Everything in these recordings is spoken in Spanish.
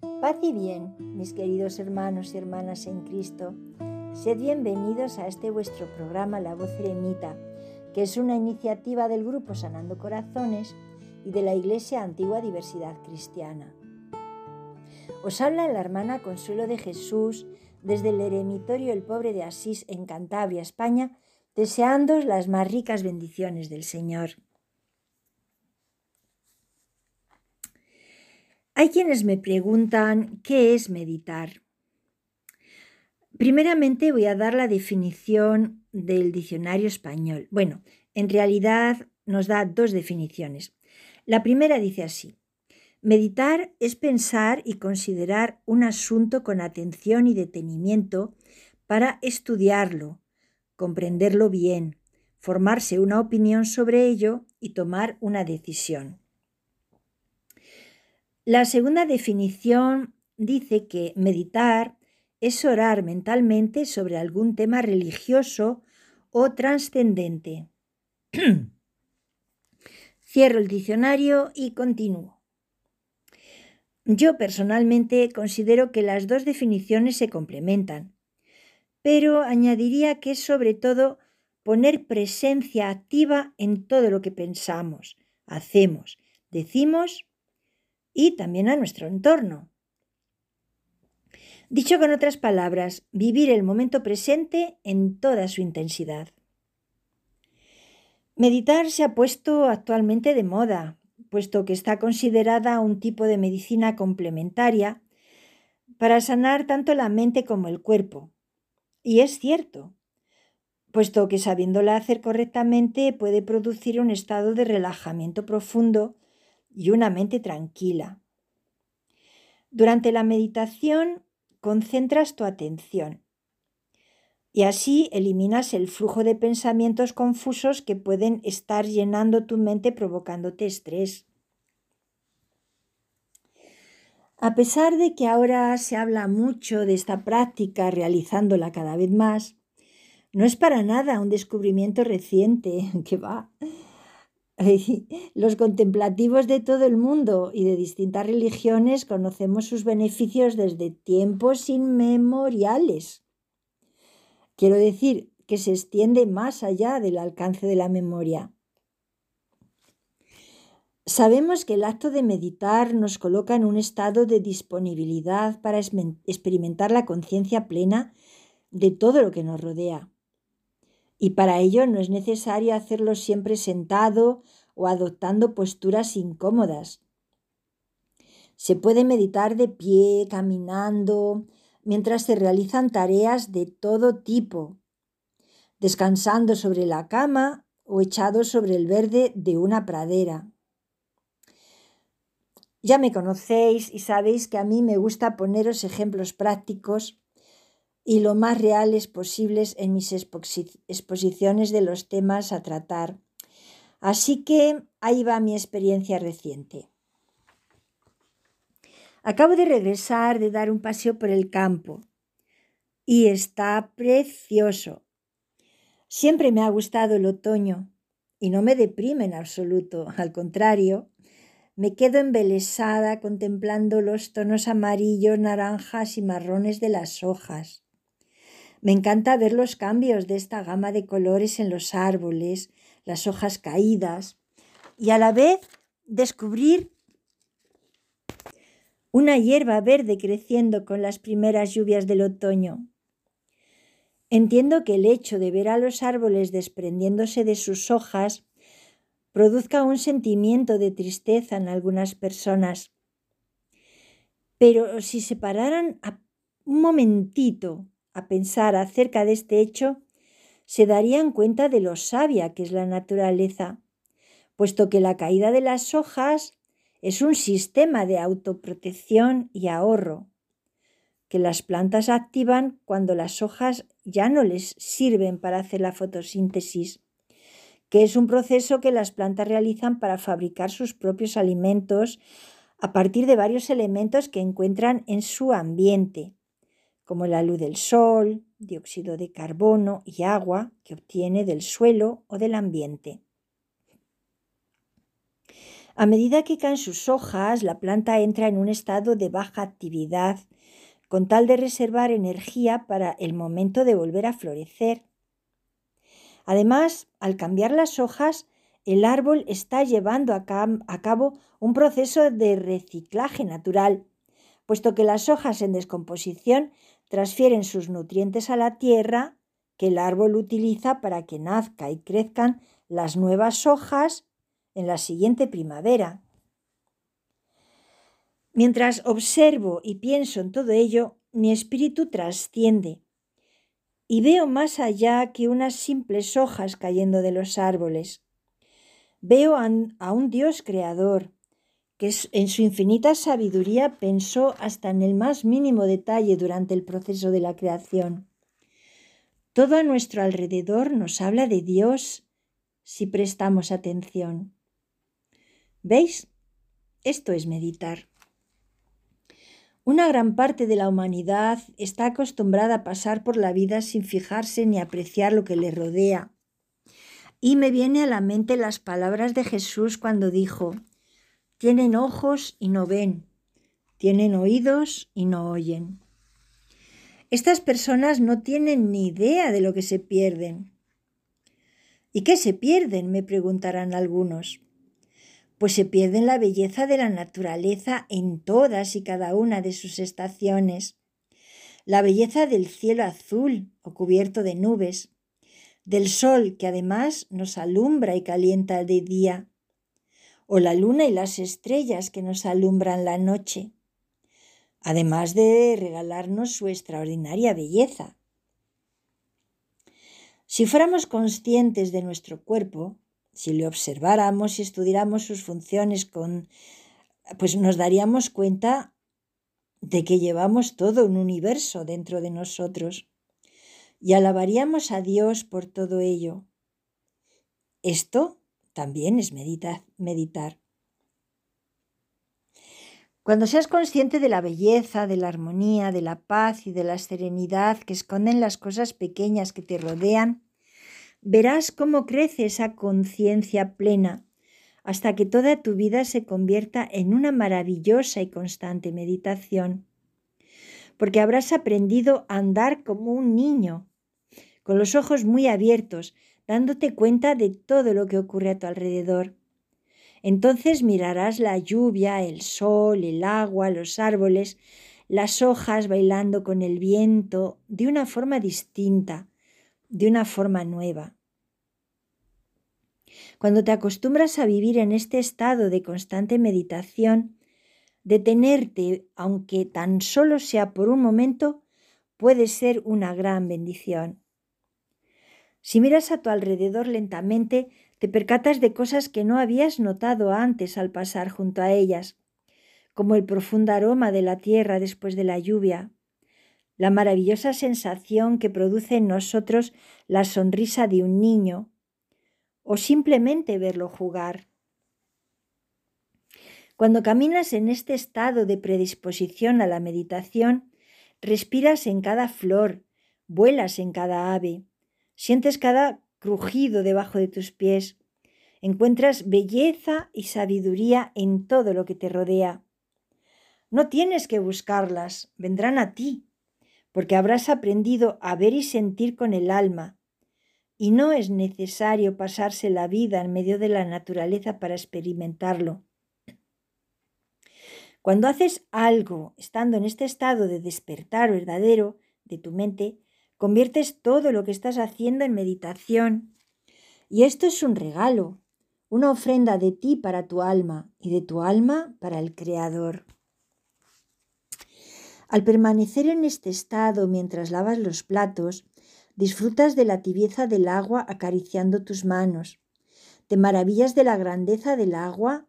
Paz y bien, mis queridos hermanos y hermanas en Cristo. Sed bienvenidos a este vuestro programa La Voz Eremita, que es una iniciativa del Grupo Sanando Corazones y de la Iglesia Antigua Diversidad Cristiana. Os habla la hermana Consuelo de Jesús desde el eremitorio El Pobre de Asís en Cantabria, España, deseándoos las más ricas bendiciones del Señor. Hay quienes me preguntan qué es meditar. Primeramente voy a dar la definición del diccionario español. Bueno, en realidad nos da dos definiciones. La primera dice así. Meditar es pensar y considerar un asunto con atención y detenimiento para estudiarlo, comprenderlo bien, formarse una opinión sobre ello y tomar una decisión. La segunda definición dice que meditar es orar mentalmente sobre algún tema religioso o trascendente. Cierro el diccionario y continúo. Yo personalmente considero que las dos definiciones se complementan, pero añadiría que es sobre todo poner presencia activa en todo lo que pensamos, hacemos, decimos y también a nuestro entorno. Dicho con otras palabras, vivir el momento presente en toda su intensidad. Meditar se ha puesto actualmente de moda, puesto que está considerada un tipo de medicina complementaria para sanar tanto la mente como el cuerpo. Y es cierto, puesto que sabiéndola hacer correctamente puede producir un estado de relajamiento profundo y una mente tranquila. Durante la meditación concentras tu atención y así eliminas el flujo de pensamientos confusos que pueden estar llenando tu mente provocándote estrés. A pesar de que ahora se habla mucho de esta práctica realizándola cada vez más, no es para nada un descubrimiento reciente que va. Los contemplativos de todo el mundo y de distintas religiones conocemos sus beneficios desde tiempos inmemoriales. Quiero decir que se extiende más allá del alcance de la memoria. Sabemos que el acto de meditar nos coloca en un estado de disponibilidad para experimentar la conciencia plena de todo lo que nos rodea y para ello no es necesario hacerlo siempre sentado o adoptando posturas incómodas. Se puede meditar de pie, caminando, mientras se realizan tareas de todo tipo, descansando sobre la cama o echado sobre el verde de una pradera. Ya me conocéis y sabéis que a mí me gusta poneros ejemplos prácticos y lo más reales posibles en mis exposiciones de los temas a tratar. Así que ahí va mi experiencia reciente. Acabo de regresar de dar un paseo por el campo y está precioso. Siempre me ha gustado el otoño y no me deprime en absoluto, al contrario, me quedo embelesada contemplando los tonos amarillos, naranjas y marrones de las hojas. Me encanta ver los cambios de esta gama de colores en los árboles, las hojas caídas y a la vez descubrir una hierba verde creciendo con las primeras lluvias del otoño. Entiendo que el hecho de ver a los árboles desprendiéndose de sus hojas produzca un sentimiento de tristeza en algunas personas. Pero si se pararan un momentito a pensar acerca de este hecho, se darían cuenta de lo sabia que es la naturaleza, puesto que la caída de las hojas es un sistema de autoprotección y ahorro, que las plantas activan cuando las hojas ya no les sirven para hacer la fotosíntesis, que es un proceso que las plantas realizan para fabricar sus propios alimentos a partir de varios elementos que encuentran en su ambiente como la luz del sol, dióxido de carbono y agua que obtiene del suelo o del ambiente. A medida que caen sus hojas, la planta entra en un estado de baja actividad, con tal de reservar energía para el momento de volver a florecer. Además, al cambiar las hojas, el árbol está llevando a, cabo un proceso de reciclaje natural, puesto que las hojas en descomposición transfieren sus nutrientes a la tierra que el árbol utiliza para que nazca y crezcan las nuevas hojas en la siguiente primavera. Mientras observo y pienso en todo ello, mi espíritu trasciende y veo más allá que unas simples hojas cayendo de los árboles. Veo a un Dios creador que en su infinita sabiduría pensó hasta en el más mínimo detalle durante el proceso de la creación. Todo a nuestro alrededor nos habla de Dios si prestamos atención. ¿Veis? Esto es meditar. Una gran parte de la humanidad está acostumbrada a pasar por la vida sin fijarse ni apreciar lo que le rodea. Y me viene a la mente las palabras de Jesús cuando dijo, tienen ojos y no ven, tienen oídos y no oyen. Estas personas no tienen ni idea de lo que se pierden. ¿Y qué se pierden? me preguntarán algunos pues se pierde la belleza de la naturaleza en todas y cada una de sus estaciones. La belleza del cielo azul o cubierto de nubes, del sol que además nos alumbra y calienta de día, o la luna y las estrellas que nos alumbran la noche, además de regalarnos su extraordinaria belleza. Si fuéramos conscientes de nuestro cuerpo, si le observáramos y estudiáramos sus funciones con pues nos daríamos cuenta de que llevamos todo un universo dentro de nosotros y alabaríamos a Dios por todo ello. Esto también es meditar. Cuando seas consciente de la belleza, de la armonía, de la paz y de la serenidad que esconden las cosas pequeñas que te rodean, verás cómo crece esa conciencia plena hasta que toda tu vida se convierta en una maravillosa y constante meditación. Porque habrás aprendido a andar como un niño, con los ojos muy abiertos, dándote cuenta de todo lo que ocurre a tu alrededor. Entonces mirarás la lluvia, el sol, el agua, los árboles, las hojas bailando con el viento de una forma distinta, de una forma nueva. Cuando te acostumbras a vivir en este estado de constante meditación, detenerte, aunque tan solo sea por un momento, puede ser una gran bendición. Si miras a tu alrededor lentamente, te percatas de cosas que no habías notado antes al pasar junto a ellas, como el profundo aroma de la tierra después de la lluvia, la maravillosa sensación que produce en nosotros la sonrisa de un niño o simplemente verlo jugar. Cuando caminas en este estado de predisposición a la meditación, respiras en cada flor, vuelas en cada ave, sientes cada crujido debajo de tus pies, encuentras belleza y sabiduría en todo lo que te rodea. No tienes que buscarlas, vendrán a ti porque habrás aprendido a ver y sentir con el alma, y no es necesario pasarse la vida en medio de la naturaleza para experimentarlo. Cuando haces algo estando en este estado de despertar verdadero de tu mente, conviertes todo lo que estás haciendo en meditación. Y esto es un regalo, una ofrenda de ti para tu alma y de tu alma para el Creador. Al permanecer en este estado mientras lavas los platos, disfrutas de la tibieza del agua acariciando tus manos. Te maravillas de la grandeza del agua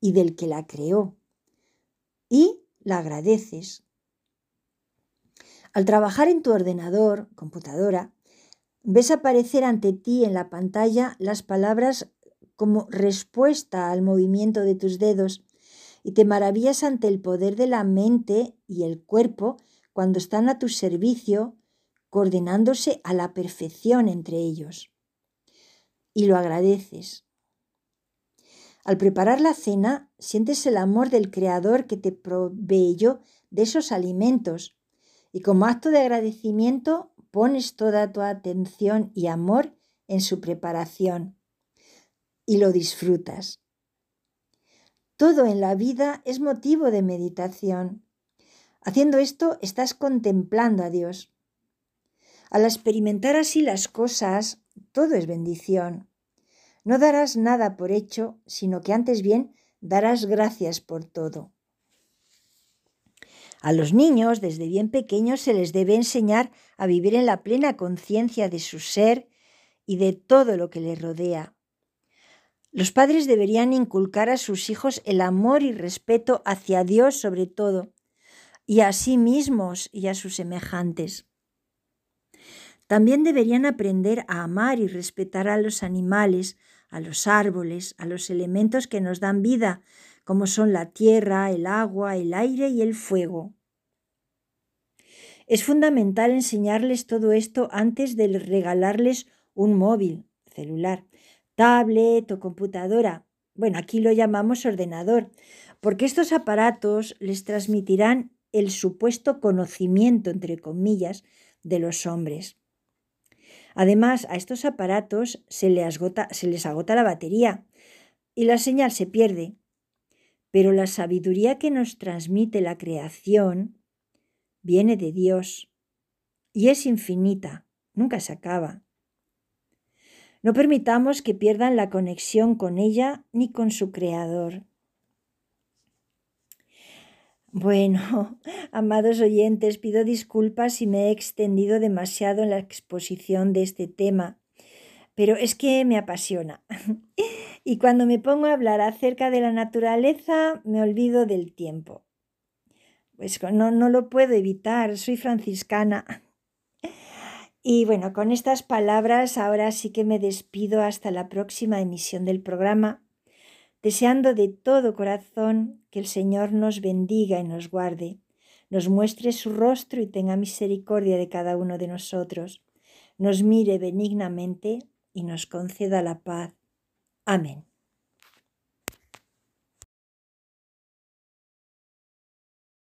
y del que la creó. Y la agradeces. Al trabajar en tu ordenador, computadora, ves aparecer ante ti en la pantalla las palabras como respuesta al movimiento de tus dedos y te maravillas ante el poder de la mente y el cuerpo cuando están a tu servicio, coordinándose a la perfección entre ellos. Y lo agradeces. Al preparar la cena, sientes el amor del Creador que te proveyó de esos alimentos y como acto de agradecimiento pones toda tu atención y amor en su preparación y lo disfrutas. Todo en la vida es motivo de meditación. Haciendo esto estás contemplando a Dios. Al experimentar así las cosas, todo es bendición. No darás nada por hecho, sino que antes bien darás gracias por todo. A los niños desde bien pequeños se les debe enseñar a vivir en la plena conciencia de su ser y de todo lo que les rodea. Los padres deberían inculcar a sus hijos el amor y respeto hacia Dios sobre todo, y a sí mismos y a sus semejantes. También deberían aprender a amar y respetar a los animales, a los árboles, a los elementos que nos dan vida, como son la tierra, el agua, el aire y el fuego. Es fundamental enseñarles todo esto antes de regalarles un móvil, celular, tablet o computadora. Bueno, aquí lo llamamos ordenador, porque estos aparatos les transmitirán el supuesto conocimiento, entre comillas, de los hombres. Además, a estos aparatos se les, agota, la batería y la señal se pierde. Pero la sabiduría que nos transmite la creación viene de Dios y es infinita, nunca se acaba. No permitamos que pierdan la conexión con ella ni con su creador. Bueno, amados oyentes, pido disculpas si me he extendido demasiado en la exposición de este tema, pero es que me apasiona. Y cuando me pongo a hablar acerca de la naturaleza, me olvido del tiempo. Pues no, no lo puedo evitar, soy franciscana. Y bueno, con estas palabras ahora sí que me despido hasta la próxima emisión del programa, deseando de todo corazón que el Señor nos bendiga y nos guarde, nos muestre su rostro y tenga misericordia de cada uno de nosotros, nos mire benignamente y nos conceda la paz. Amén.